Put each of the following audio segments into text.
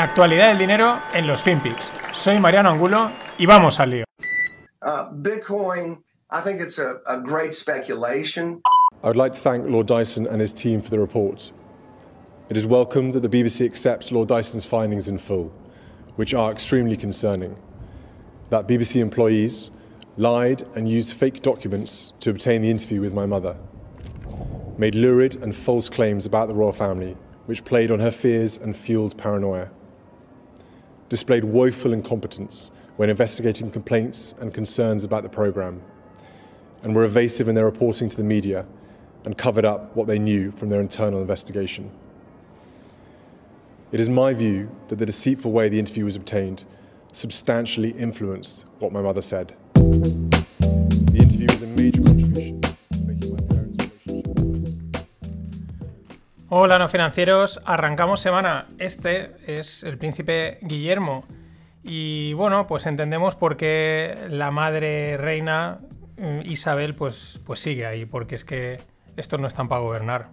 La actualidad del dinero en los FinPix. Soy Mariano Angulo y vamos al lío. Uh, Bitcoin, I think it's a, a great speculation. I would like to thank Lord Dyson and his team for the report. It is welcomed that the BBC accepts Lord Dyson's findings in full, which are extremely concerning. That BBC employees lied and used fake documents to obtain the interview with my mother, made lurid and false claims about the royal family, which played on her fears and fueled paranoia, displayed woeful incompetence when investigating complaints and concerns about the programme, and were evasive in their reporting to the media and covered up what they knew from their internal investigation. It is my view that the deceitful way the interview was obtained substantially influenced what my mother said. Hola no financieros, arrancamos semana. Este es el príncipe Guillermo. Y bueno, pues entendemos por qué la madre reina eh, Isabel pues, pues sigue ahí, porque es que estos no están para gobernar.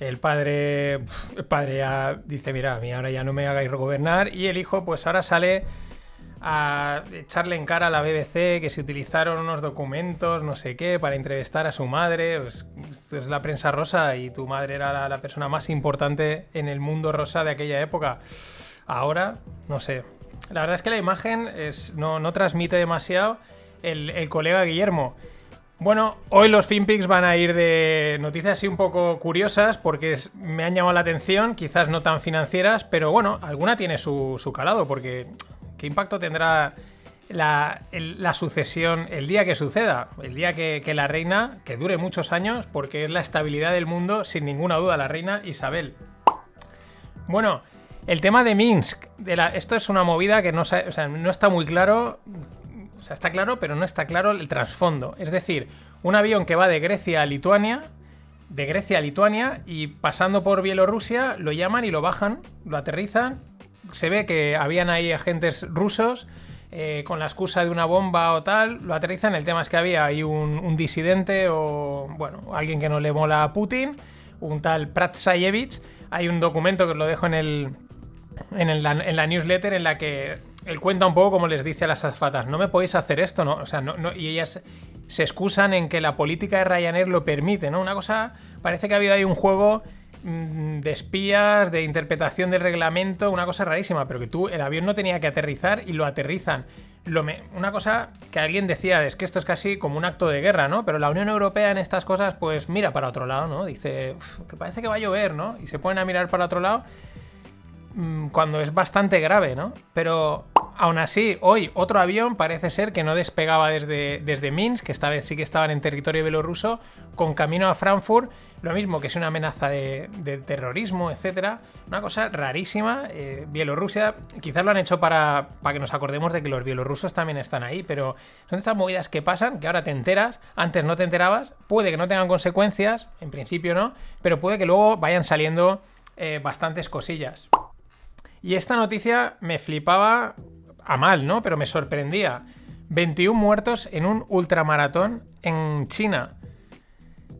El padre, el padre ya dice, mira, a mí ahora ya no me hagáis gobernar. Y el hijo pues ahora sale a echarle en cara a la BBC que se utilizaron unos documentos, no sé qué, para entrevistar a su madre. Pues, esto es la prensa rosa y tu madre era la, persona más importante en el mundo rosa de aquella época. Ahora, no sé. La verdad es que la imagen es, no, no transmite demasiado el, el colega Guillermo. Bueno, hoy los FinPix van a ir de noticias así un poco curiosas porque me han llamado la atención, quizás no tan financieras, pero bueno, alguna tiene su, su calado porque ¿qué impacto tendrá la, el- sucesión el día que suceda? El día que, la reina, que dure muchos años porque es la estabilidad del mundo, sin ninguna duda, la reina Isabel. Bueno, el tema de Minsk, esto es una movida que no, no está muy claro o sea, está claro, pero no está claro el trasfondo. Es decir, un avión que va de Grecia a Lituania, de Grecia a Lituania, y pasando por Bielorrusia, lo llaman y lo bajan, lo aterrizan. Se ve que habían ahí agentes rusos eh, con la excusa de una bomba o tal, lo aterrizan. El tema es que había ahí un, disidente o, bueno, alguien que no le mola a Putin, un tal Pratsayevich. Hay un documento que os lo dejo en el, en, la newsletter en la que él cuenta un poco como les dice a las azafatas, no me podéis hacer esto, ¿no? O sea, no, no- y ellas se excusan en que la política de Ryanair lo permite, ¿no? Una cosa, parece que ha habido ahí un juego de espías, de interpretación del reglamento, una cosa rarísima, pero que tú, el avión no tenía que aterrizar y lo aterrizan. Una cosa que alguien decía es que esto es casi como un acto de guerra, ¿no? Pero la Unión Europea en estas cosas, pues mira para otro lado, ¿no? Dice, "Uf, que parece que va a llover, ¿no? Y se ponen a mirar para otro lado mm, cuando es bastante grave, ¿no? Pero aún así, hoy otro avión parece ser que no despegaba desde, desde Minsk, que esta vez sí que estaban en territorio bielorruso, con camino a Frankfurt, lo mismo que es una amenaza de, terrorismo, etcétera. Una cosa rarísima. eh, Bielorrusia, quizás lo han hecho para, para que nos acordemos de que los bielorrusos también están ahí, pero son estas movidas que pasan, que ahora te enteras, antes no te enterabas, puede que no tengan consecuencias, en principio no, pero puede que luego vayan saliendo eh, bastantes cosillas. Y esta noticia me flipaba a mal, ¿no? Pero me sorprendía. 21 muertos en un ultramaratón en China.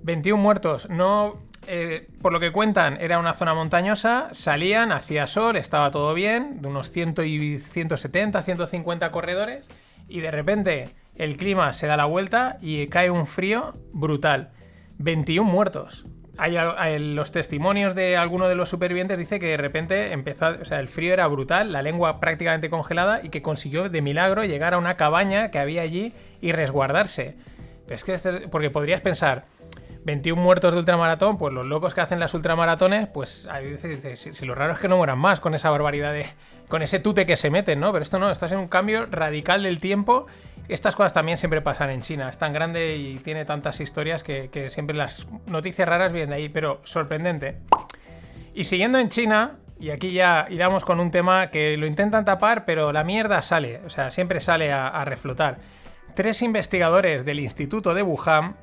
21 muertos. No. eh, por lo que cuentan, era una zona montañosa, salían, hacía sol, estaba todo bien, de unos 100 y 170, 150 corredores, y de repente el clima se da la vuelta y cae un frío brutal. 21 muertos. Hay, hay- los testimonios de alguno de los supervivientes dice que de repente empezó, o sea, el frío era brutal, la lengua prácticamente congelada y que consiguió de milagro llegar a una cabaña que había allí y resguardarse. Pero es que este- porque podrías pensar, 21 muertos de ultramaratón, pues los locos que hacen las ultramaratones, pues a veces si, si lo raro es que no mueran más con esa barbaridad de. con ese tute que se meten, ¿no? Pero esto no, esto es un cambio radical del tiempo. Estas cosas también siempre pasan en China. Es tan grande y tiene tantas historias que, siempre las noticias raras vienen de ahí, pero sorprendente. Y siguiendo en China, y aquí ya iremos con un tema que lo intentan tapar, pero la mierda sale, o sea, siempre sale a, reflotar. Tres investigadores del Instituto de Wuhan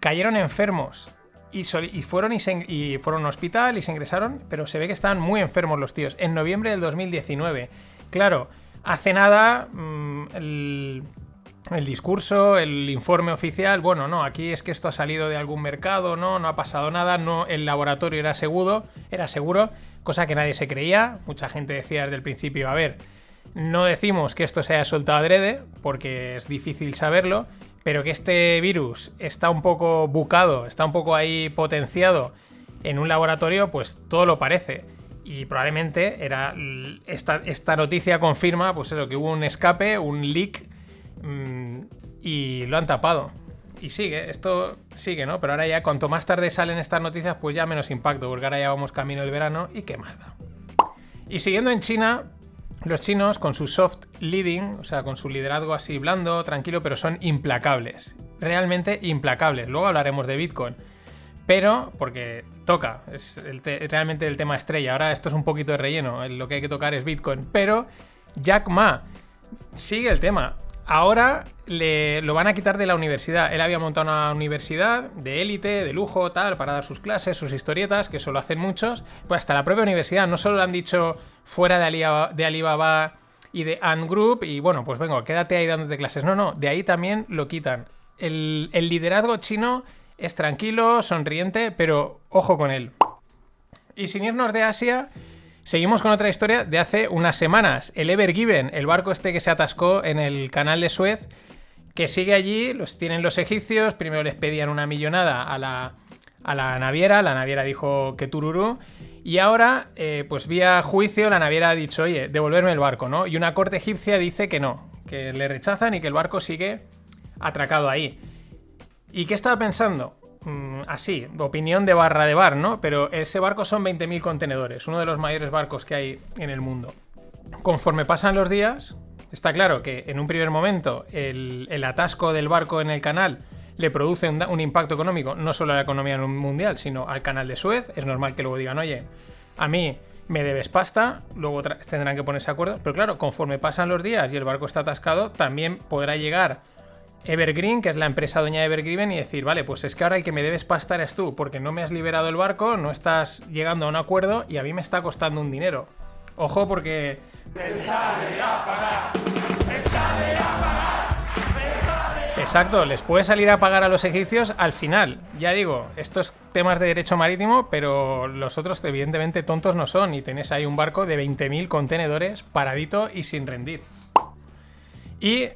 cayeron enfermos y, fueron y, y fueron a un hospital y se ingresaron, pero se ve que estaban muy enfermos los tíos. En noviembre del 2019. Claro, hace nada mm, el, discurso, el informe oficial, bueno, no, aquí es que esto ha salido de algún mercado, no, no ha pasado nada, no, el laboratorio era seguro, era seguro, cosa que nadie se creía, mucha gente decía desde el principio, a ver, no decimos que esto se haya soltado adrede, porque es difícil saberlo, pero que este virus está un poco bucado, está un poco ahí potenciado en un laboratorio, pues todo lo parece. Y probablemente era esta, esta noticia confirma, pues eso, que hubo un escape, un leak Mm, y lo han tapado. Y sigue, esto sigue, ¿no? Pero ahora ya, cuanto más tarde salen estas noticias, pues ya menos impacto, porque ahora ya vamos camino del verano y qué más da. Y siguiendo en China, los chinos con su soft leading, o sea, con su liderazgo así blando, tranquilo, pero son implacables. Realmente implacables. Luego hablaremos de Bitcoin. Pero, porque toca, es realmente el tema estrella. Ahora esto es un poquito de relleno, lo que hay que tocar es Bitcoin. Pero Jack Ma sigue el tema ahora le, lo van a quitar de la universidad. Él había montado una universidad de élite, de lujo, tal, para dar sus clases, sus historietas, que eso lo hacen muchos. Pues hasta la propia universidad, no solo lo han dicho fuera de Alibaba, y de Ant Group, y bueno, pues vengo, quédate ahí dándote clases. No, no, de ahí también lo quitan. El liderazgo chino es tranquilo, sonriente, pero ojo con él. Y sin irnos de Asia, Seguimos con otra historia de hace unas semanas. El Ever Given, el barco este que se atascó en el canal de Suez, que sigue allí, los tienen los egipcios, primero les pedían una millonada a la, a la naviera, la naviera dijo que tururú, y ahora, eh, pues vía juicio, la naviera ha dicho, oye, devolverme el barco, ¿no? Y una corte egipcia dice que no, que le rechazan y que el barco sigue atracado ahí. ¿Y qué estaba pensando? Mm, así, opinión de barra de bar, ¿no? Pero ese barco son 20.000 contenedores, uno de los mayores barcos que hay en el mundo. Conforme pasan los días, está claro que en un primer momento el, atasco del barco en el canal le produce un, impacto económico no solo a la economía mundial, sino al canal de Suez. Es normal que luego digan, oye, a mí me debes pasta, luego tendrán que ponerse acuerdo. Pero claro, conforme pasan los días y el barco está atascado, también podrá llegar Evergreen, que es la empresa dueña de Evergreen, y decir, vale, pues es que ahora el que me debes pasta eres tú, porque no me has liberado el barco, no estás llegando a un acuerdo y a mí me está costando un dinero. Ojo porque... Exacto, les puede salir a pagar a los egipcios al final. Ya digo, estos temas de derecho marítimo, pero los otros evidentemente tontos no son y tenés ahí un barco de 20.000 contenedores paradito y sin rendir. Y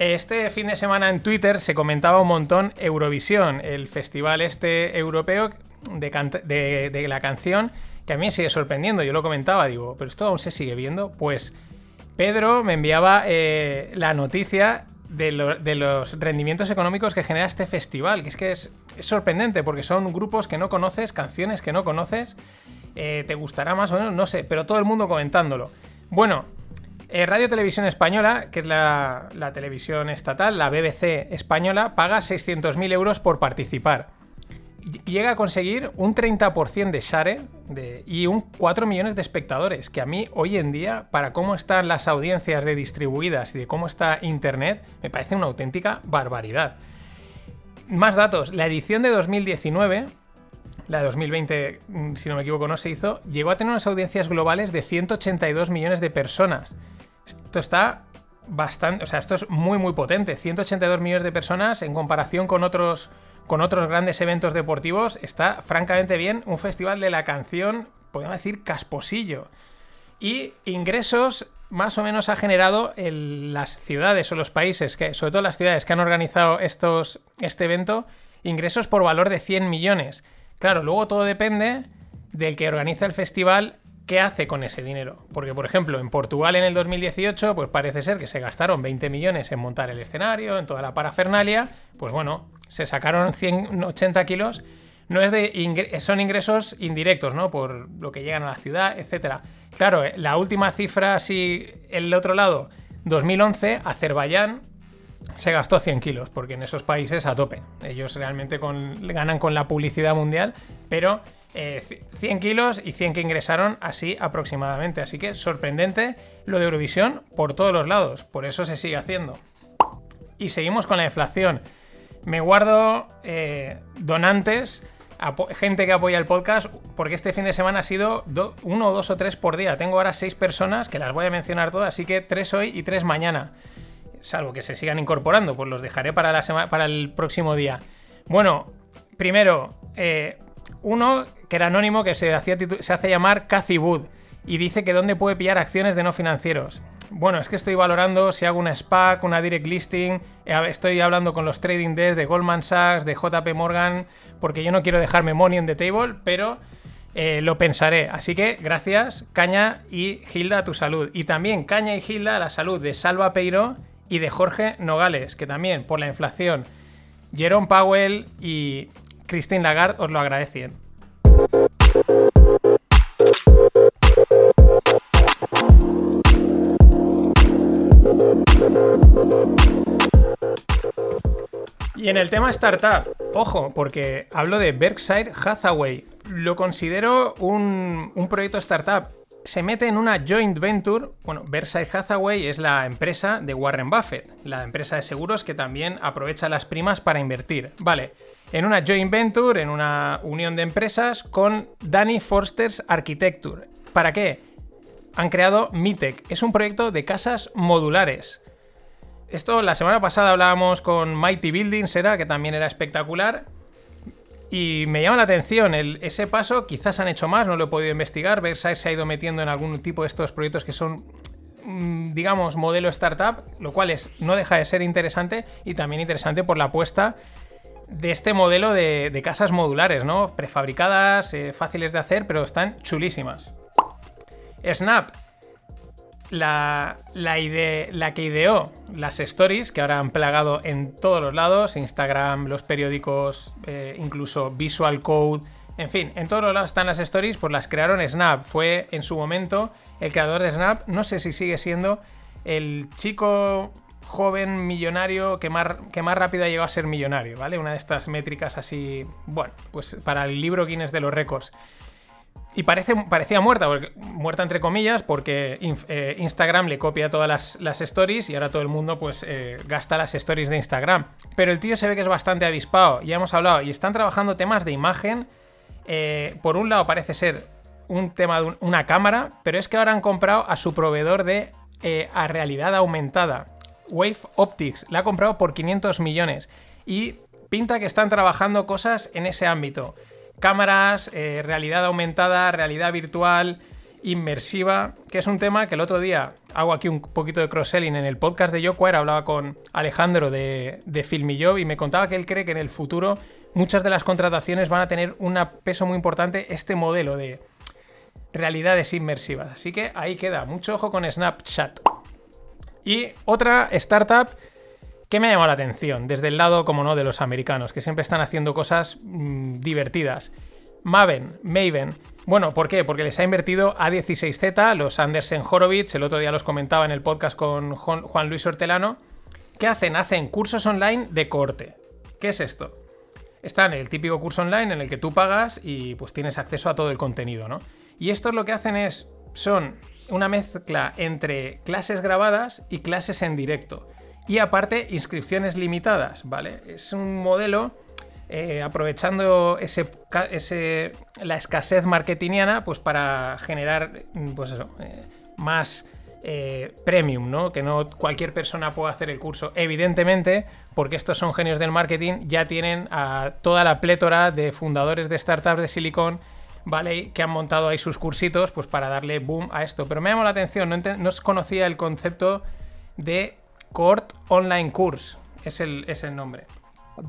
este fin de semana en Twitter se comentaba un montón Eurovisión, el festival este europeo de, la canción, que a mí me sigue sorprendiendo. Yo lo comentaba, digo, ¿pero esto aún se sigue viendo? Pues Pedro me enviaba eh, la noticia de, los rendimientos económicos que genera este festival, que es que es, sorprendente, porque son grupos que no conoces, canciones que no conoces, eh, te gustará más o menos, no sé, pero todo el mundo comentándolo. Bueno, eh, Radio Televisión Española, que es la, televisión estatal, la BBC española, paga 600.000 euros por participar. Llega a conseguir un 30% de share y un 4 millones de espectadores, que a mí hoy en día, para cómo están las audiencias de distribuidas y de cómo está Internet, me parece una auténtica barbaridad. Más datos, la edición de 2019 la de 2020, mm, si no me equivoco, no se hizo, llegó a tener unas audiencias globales de 182 millones de personas. Esto está bastante, o sea, esto es muy muy potente. 182 millones de personas en comparación con otros con otros grandes eventos deportivos, está francamente bien un festival de la canción, podemos decir casposillo. Y ingresos más o menos ha generado en las ciudades o los países, que, sobre todo las ciudades que han organizado estos, este evento, ingresos por valor de 100 millones. Claro, luego todo depende del que organiza el festival ¿qué hace con ese dinero? Porque, por ejemplo, en Portugal en el 2018, pues parece ser que se gastaron 20 millones en montar el escenario, en toda la parafernalia, pues bueno, se sacaron 180 kilos. No es de son ingresos indirectos, ¿no? Por lo que llegan a la ciudad, etcétera. Claro, eh, la última cifra, así, el otro lado, 2011, Azerbaiyán se gastó 100 kilos, porque en esos países a tope. Ellos realmente ganan con la publicidad mundial, pero 100 eh, kilos y 100 que ingresaron así aproximadamente. Así que sorprendente lo de Eurovisión por todos los lados, por eso se sigue haciendo. Y seguimos con la inflación. Me guardo eh, donantes, gente que apoya el podcast, porque este fin de semana ha sido uno, dos o tres por día. Tengo ahora seis personas que las voy a mencionar todas, así que tres hoy y tres mañana. salvo que se sigan incorporando, pues los dejaré para, la para el próximo día. Bueno, primero, eh, uno que era anónimo que se, hacía se hace llamar Cathy Wood y dice que dónde puede pillar acciones de no financieros. Bueno, es que estoy valorando si hago una SPAC, una direct listing, eh, estoy hablando con los trading desks de Goldman Sachs, de JP Morgan, porque yo no quiero dejarme money on the table, pero eh, lo pensaré. Así que gracias, Caña y Gilda, a tu salud. Y también Caña y Gilda a la salud de Salva Peiro y de Jorge Nogales, que también por la inflación, Jerome Powell y Christine Lagarde os lo agradecen. Y en el tema startup, ojo, porque hablo de Berkshire Hathaway. Lo considero un, proyecto startup. Se mete en una joint venture. Bueno, Berkshire Hathaway es la empresa de Warren Buffett, la empresa de seguros que también aprovecha las primas para invertir. Vale, en una joint venture, en una unión de empresas con Danny Forster's Architecture. ¿Para qué? Han creado Mitec. Es un proyecto de casas modulares. Esto la semana pasada hablábamos con Mighty Buildings, era que también era espectacular. Y me llama la atención ese paso, quizás han hecho más, no lo he podido investigar. Versailles se ha ido metiendo en algún tipo de estos proyectos que son, mm, digamos, modelo startup, lo cual es, no deja de ser interesante y también interesante por la apuesta de este modelo de, casas modulares, ¿no? Prefabricadas, eh, fáciles de hacer, pero están chulísimas. Snap, la, la, la, que ideó las stories, que ahora han plagado en todos los lados, Instagram, los periódicos, eh, incluso Visual Code, en fin, en todos los lados están las stories, pues las crearon Snap. Fue en su momento el creador de Snap, no sé si sigue siendo el chico joven millonario que más, que más rápido ha a ser millonario, ¿vale? Una de estas métricas así, bueno, pues para el libro Guinness de los récords. Y parece, parecía muerta, muerta entre comillas, porque eh, Instagram le copia todas las, stories y ahora todo el mundo pues eh, gasta las stories de Instagram. Pero el tío se ve que es bastante avispado, ya hemos hablado, y están trabajando temas de imagen. Eh, por un lado parece ser un tema de una cámara, pero es que ahora han comprado a su proveedor de a realidad aumentada, Wave Optics, la ha comprado por 500 millones. Y pinta que están trabajando cosas en ese ámbito cámaras, eh, realidad aumentada, realidad virtual, inmersiva, que es un tema que el otro día hago aquí un poquito de cross-selling en el podcast de Yoquire, hablaba con Alejandro de, de Filmillo y me contaba que él cree que en el futuro muchas de las contrataciones van a tener un peso muy importante este modelo de realidades inmersivas. Así que ahí queda, mucho ojo con Snapchat. Y otra startup ¿Qué me ha llamado la atención? Desde el lado, como no, de los americanos, que siempre están haciendo cosas mm, divertidas. Maven, Maven. Bueno, ¿por qué? Porque les ha invertido A16Z, los Andersen Horowitz, el otro día los comentaba en el podcast con Juan Luis Hortelano. ¿Qué hacen? Hacen cursos online de corte. ¿Qué es esto? Están el típico curso online en el que tú pagas y pues tienes acceso a todo el contenido, ¿no? Y esto lo que hacen es, son una mezcla entre clases grabadas y clases en directo. Y aparte, inscripciones limitadas, ¿vale? Es un modelo eh, aprovechando ese, la escasez marketingiana pues para generar pues eso, eh, más eh, premium, ¿no? Que no cualquier persona pueda hacer el curso. Evidentemente, porque estos son genios del marketing, ya tienen a toda la plétora de fundadores de startups de Silicon ¿vale? Que han montado ahí sus cursitos, pues para darle boom a esto. Pero me llamó la atención, no, no conocía el concepto de Court Online Course es el, es el nombre.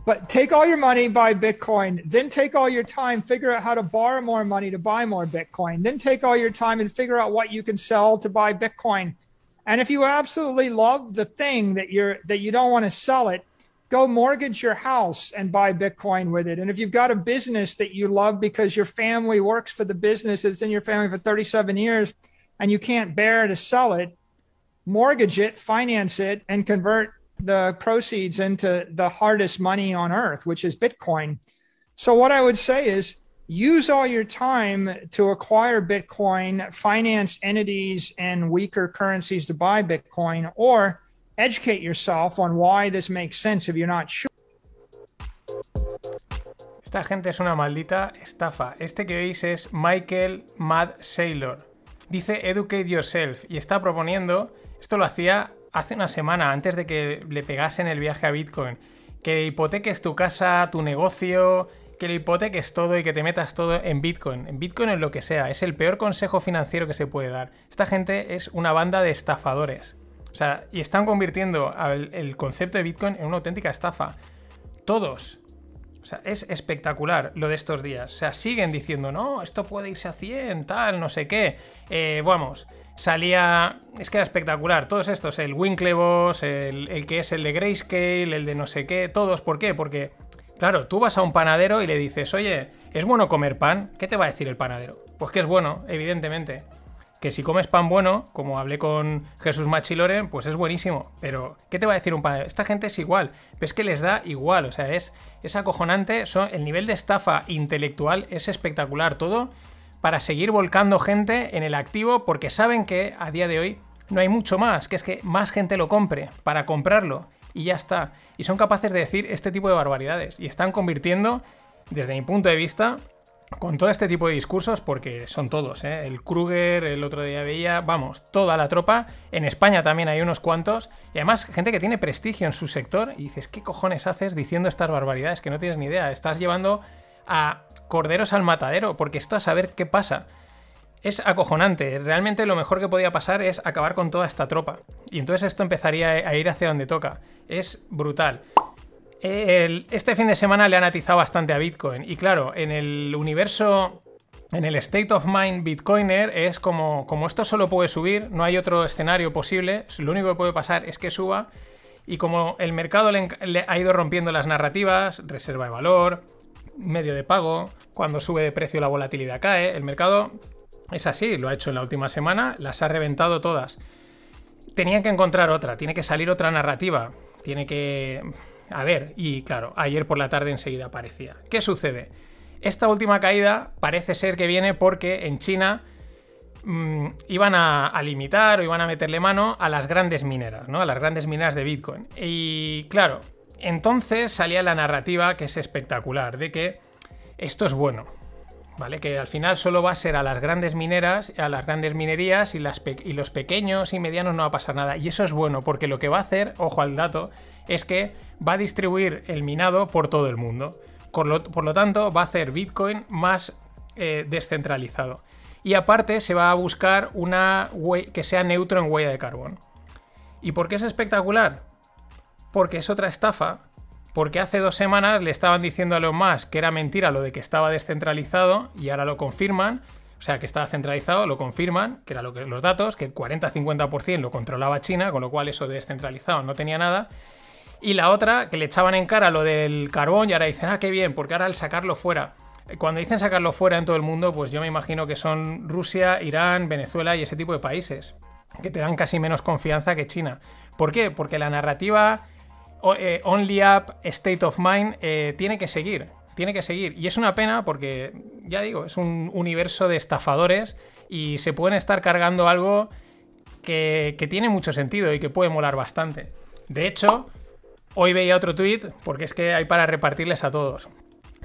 But take all your money, buy Bitcoin. Then take all your time, figure out how to borrow more money to buy more Bitcoin. Then take all your time and figure out what you can sell to buy Bitcoin. And if you absolutely love the thing that you're that you don't want to sell it, go mortgage your house and buy Bitcoin with it. And if you've got a business that you love because your family works for the business, it's in your family for 37 years, and you can't bear to sell it, mortgage it, finance it, and convert the proceeds into the hardest money on earth, which is Bitcoin. So, what I would say is use all your time to acquire Bitcoin, finance entities and weaker currencies to buy Bitcoin, or educate yourself on why this makes sense if you're not sure. Esta gente es una maldita estafa. Este que veis es Michael Mad Sailor. Dice Educate Yourself y está proponiendo Esto lo hacía hace una semana, antes de que le pegasen el viaje a Bitcoin, que hipoteques tu casa, tu negocio, que lo hipoteques todo y que te metas todo en Bitcoin. En Bitcoin en lo que sea. Es el peor consejo financiero que se puede dar. Esta gente es una banda de estafadores. O sea, y están convirtiendo el concepto de Bitcoin en una auténtica estafa. Todos. O sea, es espectacular lo de estos días. O sea, siguen diciendo, no, esto puede irse a 100, tal, no sé qué. Eh, vamos, salía. Es que era espectacular. Todos estos, el Winklevoss, el, el, que es el de Grayscale, el de no sé qué, todos. ¿Por qué? Porque, claro, tú vas a un panadero y le dices, oye, ¿es bueno comer pan? ¿Qué te va a decir el panadero? Pues que es bueno, evidentemente que si comes pan bueno, como hablé con Jesús Machiloren, pues es buenísimo. Pero, ¿qué te va a decir un pan? Esta gente es igual, pero es que les da igual, o sea, es, es acojonante. El nivel de estafa intelectual es espectacular. Todo para seguir volcando gente en el activo porque saben que a día de hoy no hay mucho más, que es que más gente lo compre para comprarlo y ya está. Y son capaces de decir este tipo de barbaridades y están convirtiendo, desde mi punto de vista, con todo este tipo de discursos, porque son todos, ¿eh? el Kruger, el otro día veía, vamos, toda la tropa. En España también hay unos cuantos, y además gente que tiene prestigio en su sector, y dices, ¿qué cojones haces diciendo estas barbaridades que no tienes ni idea? Estás llevando a corderos al matadero, porque esto a saber qué pasa. Es acojonante, realmente lo mejor que podía pasar es acabar con toda esta tropa. Y entonces esto empezaría a ir hacia donde toca. Es brutal este fin de semana le han atizado bastante a Bitcoin. Y claro, en el universo, en el state of mind Bitcoiner, es como, como esto solo puede subir, no hay otro escenario posible, lo único que puede pasar es que suba. Y como el mercado le, ha ido rompiendo las narrativas, reserva de valor, medio de pago, cuando sube de precio la volatilidad cae, el mercado es así, lo ha hecho en la última semana, las ha reventado todas. Tenían que encontrar otra, tiene que salir otra narrativa, tiene que a ver, y claro, ayer por la tarde enseguida aparecía. ¿Qué sucede? Esta última caída parece ser que viene porque en China mm, iban a, limitar o iban a meterle mano a las grandes mineras, ¿no? A las grandes mineras de Bitcoin. Y claro, entonces salía la narrativa que es espectacular, de que esto es bueno, ¿vale? Que al final solo va a ser a las grandes mineras, a las grandes minerías y, y los pequeños y medianos no va a pasar nada. Y eso es bueno, porque lo que va a hacer, ojo al dato, es que va a distribuir el minado por todo el mundo. Por lo, tanto, va a hacer Bitcoin más eh, descentralizado. Y aparte se va a buscar una que sea neutro en huella de carbón. ¿Y por qué es espectacular? Porque es otra estafa. Porque hace dos semanas le estaban diciendo a Elon Musk que era mentira lo de que estaba descentralizado y ahora lo confirman. O sea, que estaba centralizado, lo confirman, que eran lo los datos, que 40-50% lo controlaba China, con lo cual eso de descentralizado no tenía nada. Y la otra, que le echaban en cara lo del carbón y ahora dicen, ah, qué bien, porque ahora al sacarlo fuera. Cuando dicen sacarlo fuera en todo el mundo, pues yo me imagino que son Rusia, Irán, Venezuela y ese tipo de países, que te dan casi menos confianza que China. ¿Por qué? Porque la narrativa eh, Only Up, State of Mind, eh, tiene que seguir. Tiene que seguir. Y es una pena porque, ya digo, es un universo de estafadores y se pueden estar cargando algo que, que tiene mucho sentido y que puede molar bastante. De hecho, Hoy veía otro tweet, porque es que hay para repartirles a todos.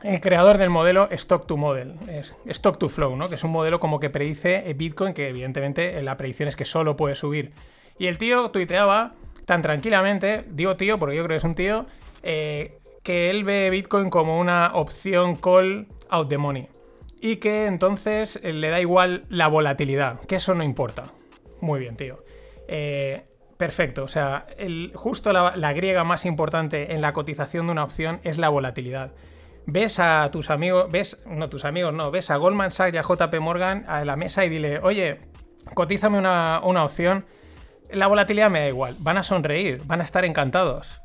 El creador del modelo Stock to Model, es Stock to Flow, ¿no? que es un modelo como que predice Bitcoin, que evidentemente la predicción es que solo puede subir. Y el tío tuiteaba tan tranquilamente, digo tío porque yo creo que es un tío, eh, que él ve Bitcoin como una opción call out the money. Y que entonces eh, le da igual la volatilidad, que eso no importa. Muy bien, tío. Eh, Perfecto, o sea, el, justo la, griega más importante en la cotización de una opción es la volatilidad. Ves a tus amigos, ves, no tus amigos, no, ves a Goldman Sachs y a JP Morgan a la mesa y dile, oye, cotízame una, una opción. La volatilidad me da igual, van a sonreír, van a estar encantados.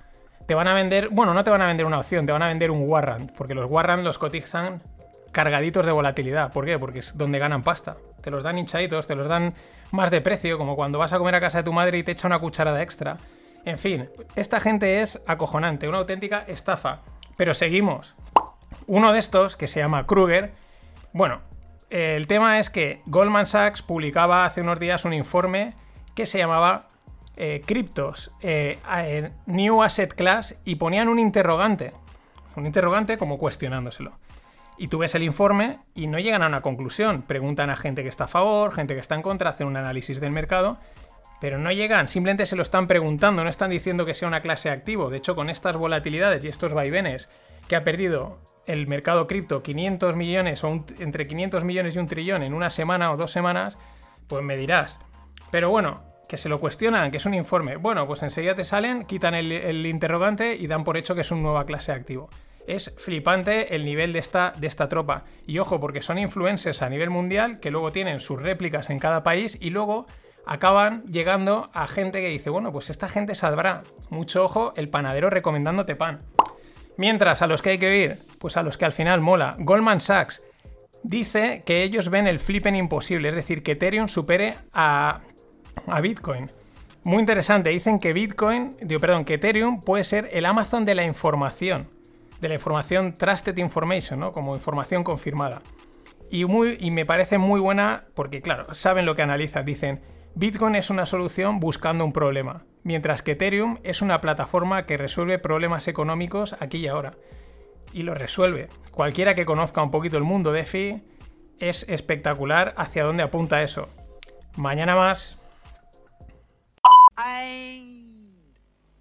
Te van a vender, bueno, no te van a vender una opción, te van a vender un warrant, porque los warrants los cotizan cargaditos de volatilidad. ¿Por qué? Porque es donde ganan pasta. Te los dan hinchaditos, te los dan más de precio, como cuando vas a comer a casa de tu madre y te echa una cucharada extra. En fin, esta gente es acojonante, una auténtica estafa. Pero seguimos. Uno de estos, que se llama Kruger, bueno, el tema es que Goldman Sachs publicaba hace unos días un informe que se llamaba eh, Cryptos, eh, New Asset Class, y ponían un interrogante. Un interrogante como cuestionándoselo. Y tú ves el informe y no llegan a una conclusión. Preguntan a gente que está a favor, gente que está en contra, hacen un análisis del mercado pero no llegan, simplemente se lo están preguntando, no están diciendo que sea una clase activo. De hecho, con estas volatilidades y estos vaivenes que ha perdido el mercado cripto 500 millones o entre 500 millones y un trillón en una semana o dos semanas, pues me dirás. Pero bueno, que se lo cuestionan, que es un informe. Bueno, pues enseguida te salen, quitan el, interrogante y dan por hecho que es un nueva clase activo. Es flipante el nivel de esta, de esta tropa. Y ojo, porque son influencers a nivel mundial que luego tienen sus réplicas en cada país y luego acaban llegando a gente que dice, bueno, pues esta gente sabrá. Mucho ojo, el panadero recomendándote pan. Mientras, a los que hay que oír, pues a los que al final mola. Goldman Sachs dice que ellos ven el flipen imposible, es decir, que Ethereum supere a, Bitcoin. Muy interesante, dicen que Bitcoin, digo, perdón, que Ethereum puede ser el Amazon de la información, de la información Trusted Information, ¿no? Como información confirmada. Y, muy, y me parece muy buena porque, claro, saben lo que analizan. Dicen, Bitcoin es una solución buscando un problema, mientras que Ethereum es una plataforma que resuelve problemas económicos aquí y ahora. Y lo resuelve. Cualquiera que conozca un poquito el mundo de FI es espectacular hacia dónde apunta eso. Mañana más.